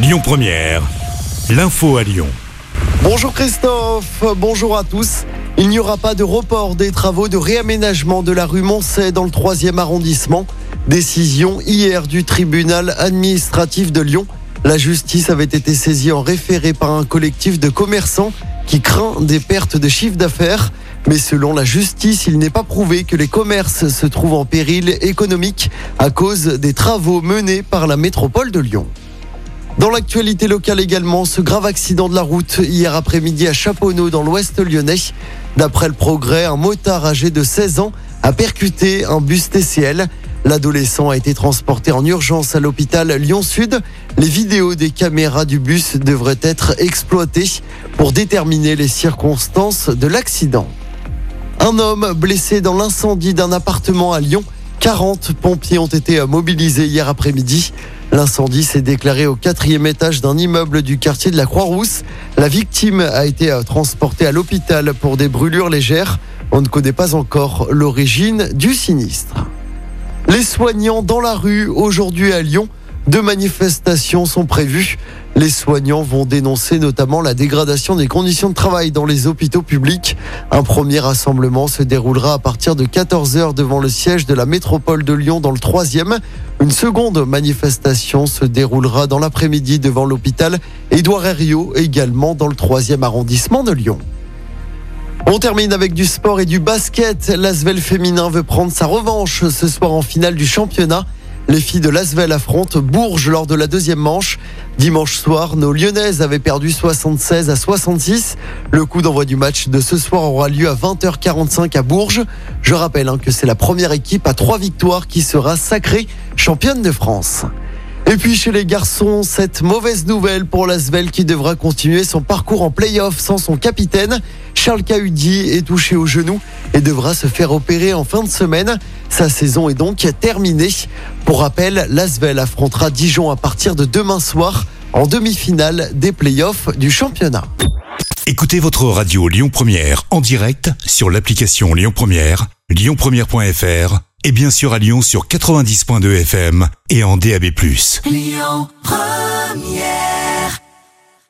Lyon Première, l'info à Lyon. Bonjour Christophe, bonjour à tous. Il n'y aura pas de report des travaux de réaménagement de la rue Moncey dans le 3e arrondissement. Décision hier du tribunal administratif de Lyon. La justice avait été saisie en référé par un collectif de commerçants qui craint des pertes de chiffre d'affaires. Mais selon la justice, il n'est pas prouvé que les commerces se trouvent en péril économique à cause des travaux menés par la métropole de Lyon. Dans l'actualité locale également, ce grave accident de la route hier après-midi à Chaponneau dans l'ouest lyonnais. D'après le progrès, un motard âgé de 16 ans a percuté un bus TCL. L'adolescent a été transporté en urgence à l'hôpital Lyon-Sud. Les vidéos des caméras du bus devraient être exploitées pour déterminer les circonstances de l'accident. Un homme blessé dans l'incendie d'un appartement à Lyon. 40 pompiers ont été mobilisés hier après-midi. L'incendie s'est déclaré au quatrième étage d'un immeuble du quartier de la Croix-Rousse. La victime a été transportée à l'hôpital pour des brûlures légères. On ne connaît pas encore l'origine du sinistre. Les soignants dans la rue aujourd'hui à Lyon. Deux manifestations sont prévues. Les soignants vont dénoncer notamment la dégradation des conditions de travail dans les hôpitaux publics. Un premier rassemblement se déroulera à partir de 14h devant le siège de la métropole de Lyon dans le troisième. Une seconde manifestation se déroulera dans l'après-midi devant l'hôpital Édouard Herriot, également dans le troisième arrondissement de Lyon. On termine avec du sport et du basket. L'Asvel féminin veut prendre sa revanche ce soir en finale du championnat. Les filles de Lasvel affrontent Bourges lors de la deuxième manche. Dimanche soir, nos Lyonnaises avaient perdu 76 à 66. Le coup d'envoi du match de ce soir aura lieu à 20h45 à Bourges. Je rappelle hein, que c'est la première équipe à trois victoires qui sera sacrée championne de France. Et puis chez les garçons, cette mauvaise nouvelle pour l'Asvel qui devra continuer son parcours en play-off sans son capitaine. Charles Cahudi est touché au genou et devra se faire opérer en fin de semaine. Sa saison est donc terminée. Pour rappel, l'Asvel affrontera Dijon à partir de demain soir en demi-finale des play-offs du championnat. Écoutez votre radio Lyon Première en direct sur l'application Lyon Première, lyonpremière.fr et bien sûr à Lyon sur 90.2 FM et en DAB+. Lyon Première